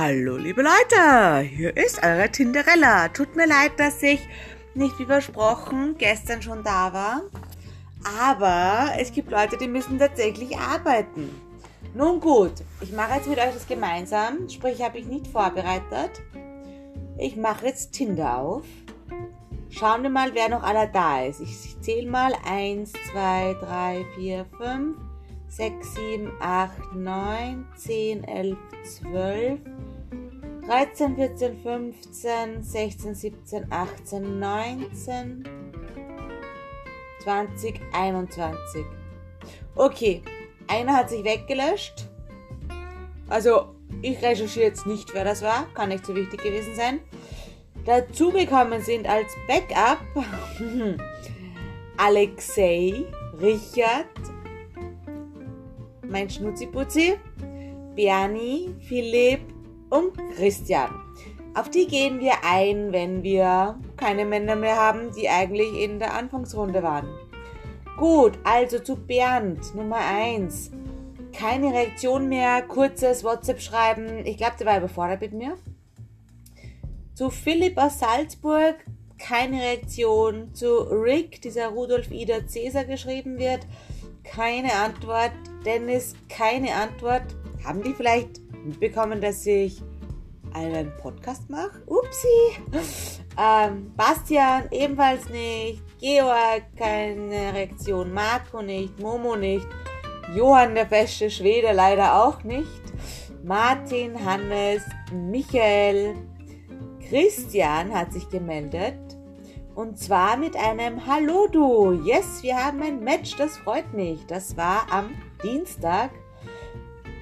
Hallo liebe Leute, hier ist eure Tinderella. Tut mir leid, dass ich nicht wie versprochen gestern schon da war, aber es gibt Leute, die müssen tatsächlich arbeiten. Nun gut, ich mache jetzt mit euch das gemeinsam, sprich habe ich nicht vorbereitet. Ich mache jetzt Tinder auf. Schauen wir mal, wer noch aller da ist. Ich zähle mal 1, 2, 3, 4, 5, 6, 7, 8, 9, 10, 11, 12, 13, 14, 15, 16, 17, 18, 19, 20, 21. Okay, einer hat sich weggelöscht. Also, ich recherchiere jetzt nicht, wer das war. Kann nicht so wichtig gewesen sein. Dazugekommen sind als Backup Alexei, Richard, mein Schnutziputzi, Bernie, Philipp und Christian. Auf die gehen wir ein, wenn wir keine Männer mehr haben, die eigentlich in der Anfangsrunde waren. Gut, also zu Bernd, Nummer 1. Keine Reaktion mehr, kurzes WhatsApp schreiben. Ich glaube, der war überfordert mit mir. Zu Philipp aus Salzburg, keine Reaktion. Zu Rick, dieser Rudolf Ida Cäsar geschrieben wird, keine Antwort. Dennis, keine Antwort. Haben die vielleicht mitbekommen, dass ich einen Podcast mache? Upsi! Ähm, Bastian ebenfalls nicht. Georg keine Reaktion. Marco nicht. Momo nicht. Johann der feste Schwede leider auch nicht. Martin, Hannes, Michael, Christian hat sich gemeldet. Und zwar mit einem Hallo du. Yes, wir haben ein Match, das freut mich. Das war am Dienstag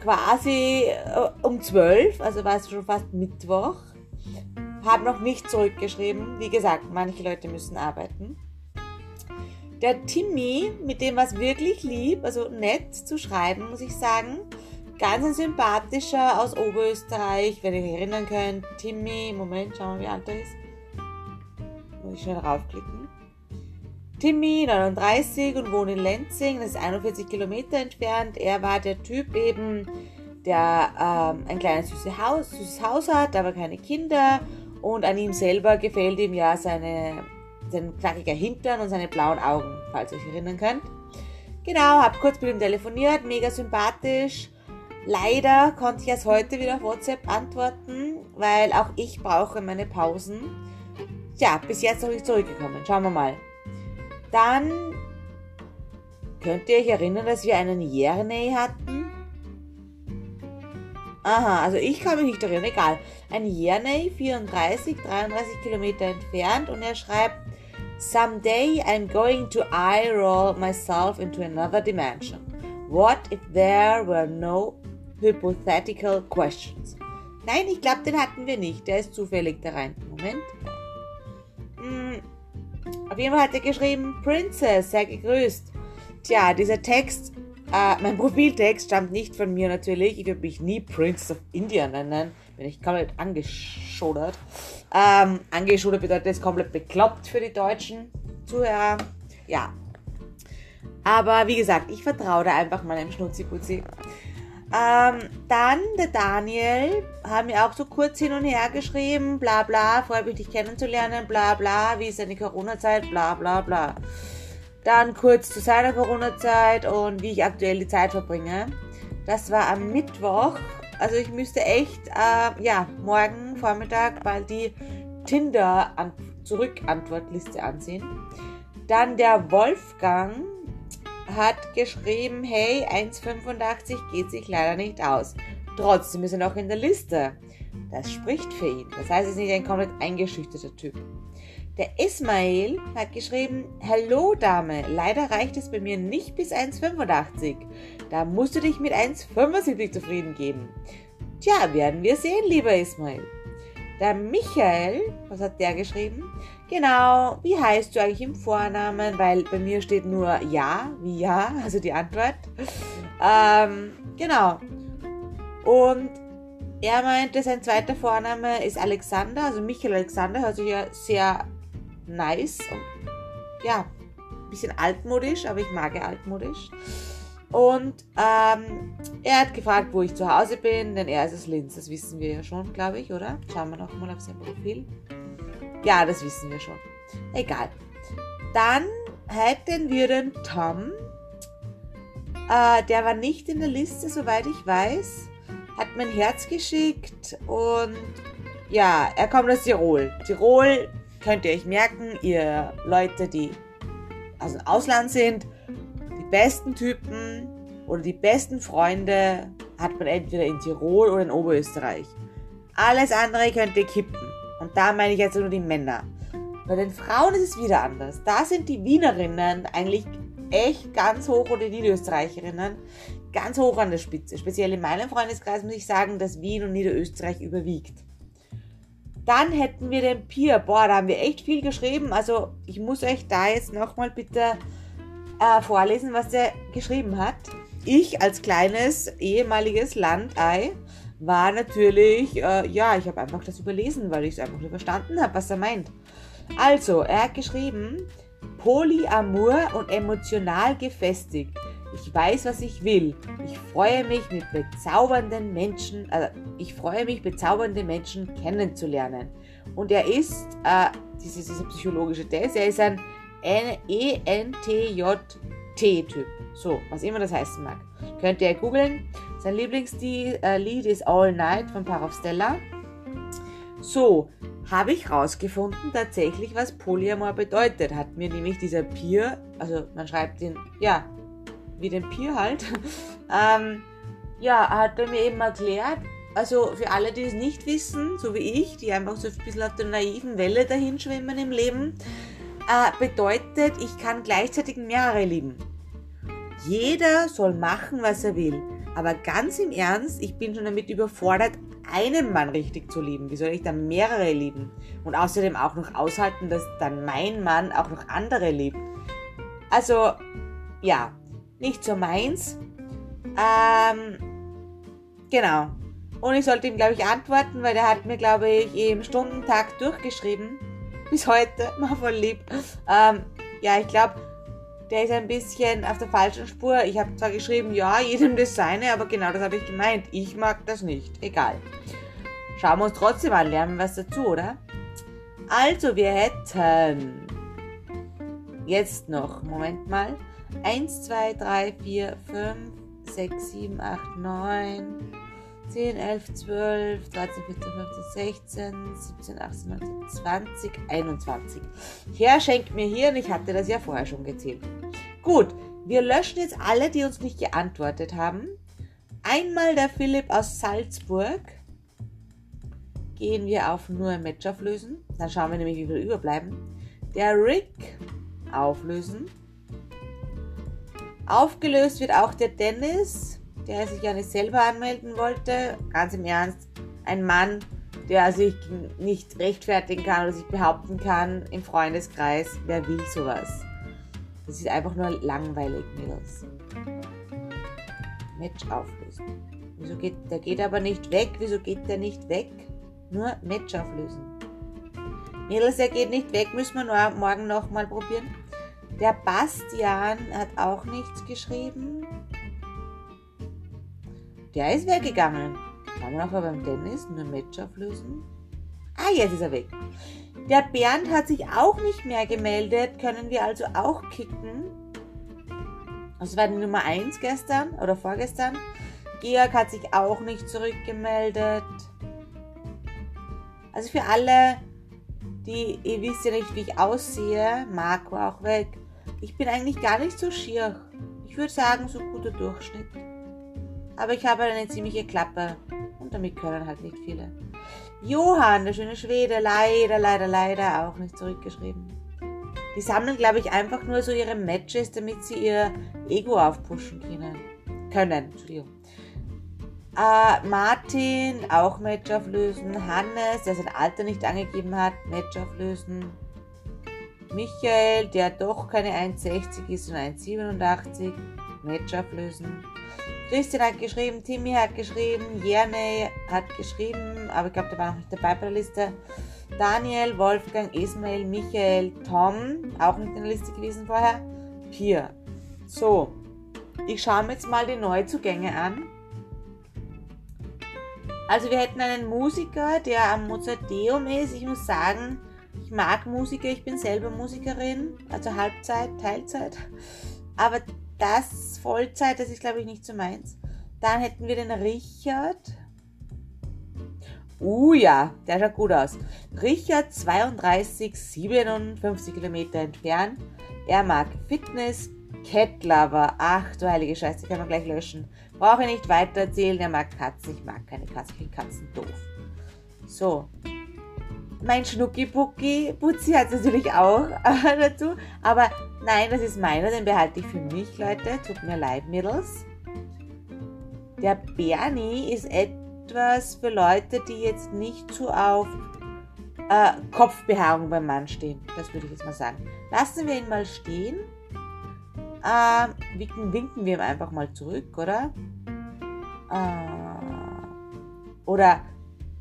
quasi äh, um 12, also war es schon fast Mittwoch. Habe noch nicht zurückgeschrieben. Wie gesagt, manche Leute müssen arbeiten. Der Timmy, mit dem war es wirklich lieb, also nett zu schreiben, muss ich sagen. Ganz ein sympathischer aus Oberösterreich, wenn ihr euch erinnern könnt. Timmy, Moment, schauen wir, wie alt er ist. Muss ich schnell raufklicken. Timmy, 39 und wohnt in Lenzing, das ist 41 Kilometer entfernt. Er war der Typ eben, der ähm, ein kleines süßes Haus, süßes Haus hat, aber keine Kinder. Und an ihm selber gefällt ihm ja seine, sein knackiger Hintern und seine blauen Augen, falls ihr euch erinnern könnt. Genau, hab kurz mit ihm telefoniert, mega sympathisch. Leider konnte ich erst heute wieder auf WhatsApp antworten, weil auch ich brauche meine Pausen. Tja, bis jetzt noch nicht zurückgekommen. Schauen wir mal. Dann könnt ihr euch erinnern, dass wir einen Jerney hatten? Aha, also ich kann mich nicht erinnern, egal. Ein Jerney, 34, 33 Kilometer entfernt und er schreibt, Someday I'm going to eye roll myself into another dimension. What if there were no hypothetical questions? Nein, ich glaube, den hatten wir nicht. Der ist zufällig da rein. Moment. Auf jeden Fall hat er geschrieben, Princess, sei gegrüßt. Tja, dieser Text, äh, mein Profiltext stammt nicht von mir natürlich. Ich würde mich nie Prince of India nennen. Bin ich komplett angeschodert. Ähm, angeschodert bedeutet es komplett bekloppt für die deutschen Zuhörer. Ja. Aber wie gesagt, ich vertraue da einfach meinem Schnutziputzi. Ähm, dann der Daniel haben mir auch so kurz hin und her geschrieben, bla bla, freue mich dich kennenzulernen, bla bla, wie ist deine Corona-Zeit, bla bla bla. Dann kurz zu seiner Corona-Zeit und wie ich aktuell die Zeit verbringe. Das war am Mittwoch. Also ich müsste echt, äh, ja, morgen Vormittag bald die Tinder-Zurück-Antwortliste ansehen. Dann der Wolfgang, hat geschrieben, hey, 1,85 geht sich leider nicht aus. Trotzdem ist er noch in der Liste. Das spricht für ihn. Das heißt, er ist nicht ein komplett eingeschüchterter Typ. Der Ismail hat geschrieben, Hallo Dame, leider reicht es bei mir nicht bis 1,85. Da musst du dich mit 1,75 zufrieden geben. Tja, werden wir sehen, lieber Ismail. Der Michael, was hat der geschrieben? Genau, wie heißt du eigentlich im Vornamen? Weil bei mir steht nur ja, wie ja, also die Antwort. Ähm, genau. Und er meinte, sein zweiter Vorname ist Alexander, also Michael Alexander, hört sich ja sehr nice und ja, ein bisschen altmodisch, aber ich mag ja altmodisch. Und ähm, er hat gefragt, wo ich zu Hause bin, denn er ist aus Linz. Das wissen wir ja schon, glaube ich, oder? Schauen wir nochmal auf sein Profil. Ja, das wissen wir schon. Egal. Dann hätten wir den Tom. Äh, der war nicht in der Liste, soweit ich weiß. Hat mein Herz geschickt und ja, er kommt aus Tirol. Tirol könnt ihr euch merken, ihr Leute, die aus dem Ausland sind, die besten Typen oder die besten Freunde hat man entweder in Tirol oder in Oberösterreich. Alles andere könnt ihr kippen. Und da meine ich jetzt nur die Männer. Bei den Frauen ist es wieder anders. Da sind die Wienerinnen eigentlich echt ganz hoch oder die Niederösterreicherinnen ganz hoch an der Spitze. Speziell in meinem Freundeskreis muss ich sagen, dass Wien und Niederösterreich überwiegt. Dann hätten wir den Pier. Boah, da haben wir echt viel geschrieben. Also ich muss euch da jetzt nochmal bitte äh, vorlesen, was der geschrieben hat. Ich als kleines ehemaliges Landei war natürlich, äh, ja, ich habe einfach das überlesen, weil ich es einfach nicht verstanden habe, was er meint. Also, er hat geschrieben, Polyamor und emotional gefestigt. Ich weiß, was ich will. Ich freue mich mit bezaubernden Menschen, äh, ich freue mich, bezaubernde Menschen kennenzulernen. Und er ist, äh, dieser, dieser psychologische Test, er ist ein ENTJ-T-Typ. So, was immer das heißen mag. Könnt ihr googeln. Sein Lieblingslied äh, ist All Night von Parov Stella. So, habe ich rausgefunden tatsächlich, was Polyamor bedeutet. Hat mir nämlich dieser Peer, also man schreibt ihn, ja, wie den Peer halt, ähm, ja, hat er mir eben erklärt, also für alle, die es nicht wissen, so wie ich, die einfach so ein bisschen auf der naiven Welle dahin schwimmen im Leben, äh, bedeutet, ich kann gleichzeitig mehrere lieben. Jeder soll machen, was er will. Aber ganz im Ernst, ich bin schon damit überfordert, einen Mann richtig zu lieben. Wie soll ich dann mehrere lieben? Und außerdem auch noch aushalten, dass dann mein Mann auch noch andere liebt. Also, ja, nicht so meins. Ähm, genau. Und ich sollte ihm, glaube ich, antworten, weil der hat mir, glaube ich, im Stundentag durchgeschrieben. Bis heute, mal voll lieb. Ähm, ja, ich glaube, der ist ein bisschen auf der falschen Spur. Ich habe zwar geschrieben, ja, jedem das seine, aber genau das habe ich gemeint. Ich mag das nicht. Egal. Schauen wir uns trotzdem an, lernen was dazu, oder? Also, wir hätten jetzt noch, Moment mal, 1, 2, 3, 4, 5, 6, 7, 8, 9, 10, 11, 12, 13, 14, 15, 16, 17, 18, 19, 20, 21. Herr schenkt mir hier, und ich hatte das ja vorher schon gezählt. Gut, wir löschen jetzt alle, die uns nicht geantwortet haben. Einmal der Philipp aus Salzburg. Gehen wir auf nur ein Match auflösen. Dann schauen wir nämlich, wie viele überbleiben. Der Rick auflösen. Aufgelöst wird auch der Dennis der sich ja nicht selber anmelden wollte. Ganz im Ernst, ein Mann, der sich nicht rechtfertigen kann oder sich behaupten kann im Freundeskreis. Wer will sowas? Das ist einfach nur langweilig, Mädels. Match auflösen. Wieso geht, der geht aber nicht weg. Wieso geht der nicht weg? Nur Match auflösen. Mädels, der geht nicht weg. Müssen wir nur morgen nochmal probieren. Der Bastian hat auch nichts geschrieben. Der ist weggegangen. Schauen wir nachher beim Dennis nur Match auflösen. Ah, jetzt ist er weg. Der Bernd hat sich auch nicht mehr gemeldet. Können wir also auch kicken. Das war die Nummer 1 gestern oder vorgestern. Georg hat sich auch nicht zurückgemeldet. Also für alle, die, ihr wisst ja nicht, wie ich aussehe, Marco auch weg. Ich bin eigentlich gar nicht so schier. Ich würde sagen, so guter Durchschnitt. Aber ich habe eine ziemliche Klappe und damit können halt nicht viele. Johann, der schöne Schwede, leider, leider, leider auch nicht zurückgeschrieben. Die sammeln, glaube ich, einfach nur so ihre Matches, damit sie ihr Ego aufpushen können. Können, Entschuldigung. Äh, Martin, auch Match auflösen. Hannes, der sein Alter nicht angegeben hat, Match auflösen. Michael, der doch keine 1,60 ist, sondern 1,87, Match auflösen. Christian hat geschrieben, Timmy hat geschrieben, Jerne hat geschrieben, aber ich glaube, der war noch nicht dabei bei der Liste. Daniel, Wolfgang, Ismail, Michael, Tom, auch nicht in der Liste gewesen vorher. Pia. So, ich schaue mir jetzt mal die Neuzugänge an. Also wir hätten einen Musiker, der am Mozarteum ist. Ich muss sagen, ich mag Musiker, ich bin selber Musikerin, also Halbzeit, Teilzeit. Aber das Vollzeit, das ist glaube ich nicht so meins. Dann hätten wir den Richard. Uh ja, der schaut gut aus. Richard 32, 57 Kilometer entfernt. Er mag Fitness, Cat. Ach du heilige Scheiße, kann man gleich löschen. Brauche ich nicht weiter erzählen. Er mag Katzen. Ich mag keine Katzen. Ich finde Katzen doof. So. Mein Schnucki-Pucki Putzi hat natürlich auch äh, dazu. Aber nein, das ist meiner. Den behalte ich für mich, Leute. Tut mir leid, Mädels. Der Bernie ist etwas für Leute, die jetzt nicht so auf äh, Kopfbehaarung beim Mann stehen. Das würde ich jetzt mal sagen. Lassen wir ihn mal stehen. Äh, winken, winken wir ihm einfach mal zurück, oder? Äh, oder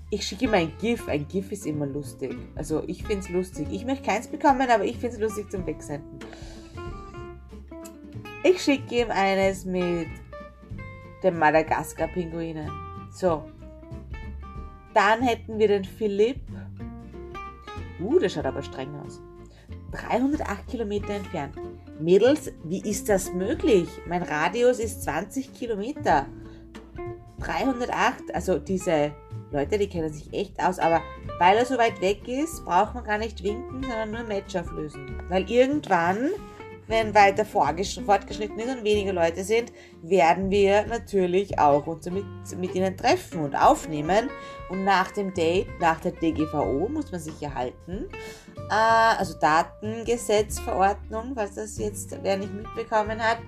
ich schicke ihm ein GIF. Ein GIF ist immer lustig. Also ich finde es lustig. Ich möchte keins bekommen, aber ich finde es lustig zum Wegsenden. Ich schicke ihm eines mit den Madagaskar-Pinguinen. So. Dann hätten wir den Philipp. Uh, der schaut aber streng aus. 308 Kilometer entfernt. Mädels, wie ist das möglich? Mein Radius ist 20 Kilometer. 308, also diese Leute, die kennen sich echt aus, aber weil er so weit weg ist, braucht man gar nicht winken, sondern nur Match auflösen. Weil irgendwann wenn weiter fortgeschritten ist und weniger Leute sind, werden wir natürlich auch uns mit, mit ihnen treffen und aufnehmen. Und nach dem Date, nach der DGVO, muss man sich ja halten. Äh, also Datengesetzverordnung, was das jetzt wer nicht mitbekommen hat,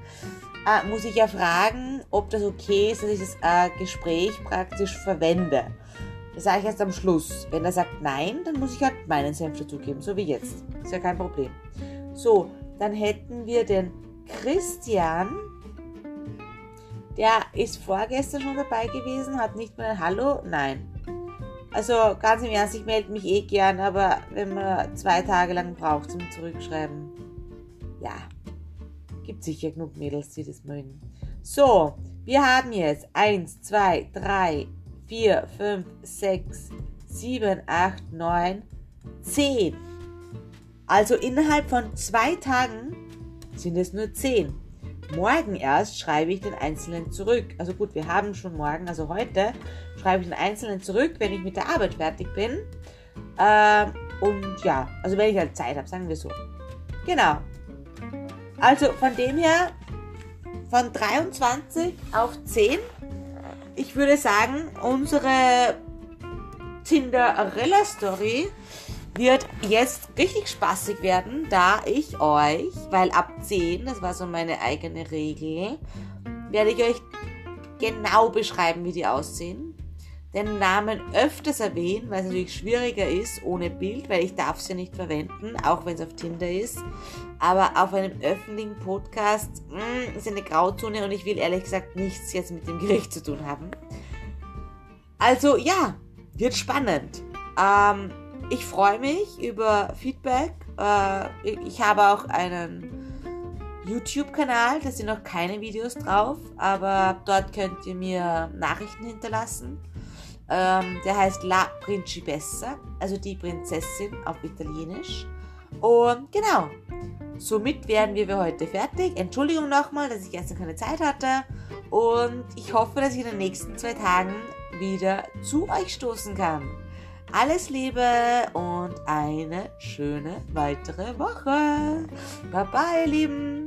äh, muss ich ja fragen, ob das okay ist, dass ich das äh, Gespräch praktisch verwende. Das sage ich erst am Schluss. Wenn er sagt nein, dann muss ich halt meinen Senf dazugeben, so wie jetzt. Ist ja kein Problem. So, dann hätten wir den Christian. Der ist vorgestern schon dabei gewesen, hat nicht mal ein Hallo. Nein. Also ganz im Ernst, ich melde mich eh gern, aber wenn man zwei Tage lang braucht zum Zurückschreiben, ja, gibt sicher genug Mädels, die das mögen. So, wir haben jetzt 1, 2, 3, 4, 5, 6, 7, 8, 9, 10 also innerhalb von zwei Tagen sind es nur zehn. Morgen erst schreibe ich den Einzelnen zurück. Also gut, wir haben schon morgen, also heute schreibe ich den Einzelnen zurück, wenn ich mit der Arbeit fertig bin. Ähm, und ja, also wenn ich halt Zeit habe, sagen wir so. Genau. Also von dem her, von 23 auf 10. Ich würde sagen, unsere Cinderella-Story wird jetzt richtig spaßig werden, da ich euch, weil ab 10, das war so meine eigene Regel, werde ich euch genau beschreiben, wie die aussehen. Den Namen öfters erwähnen, weil es natürlich schwieriger ist ohne Bild, weil ich darf sie nicht verwenden, auch wenn es auf Tinder ist. Aber auf einem öffentlichen Podcast mh, mm, ist eine Grauzone und ich will ehrlich gesagt nichts jetzt mit dem Gericht zu tun haben. Also ja, wird spannend. Ähm, ich freue mich über Feedback. Äh, ich habe auch einen YouTube-Kanal, da sind noch keine Videos drauf, aber dort könnt ihr mir Nachrichten hinterlassen. Ähm, der heißt La Principessa, also die Prinzessin auf Italienisch. Und genau, somit werden wir für heute fertig. Entschuldigung nochmal, dass ich gestern keine Zeit hatte. Und ich hoffe, dass ich in den nächsten zwei Tagen wieder zu euch stoßen kann. Alles Liebe und eine schöne weitere Woche. Bye bye, ihr Lieben.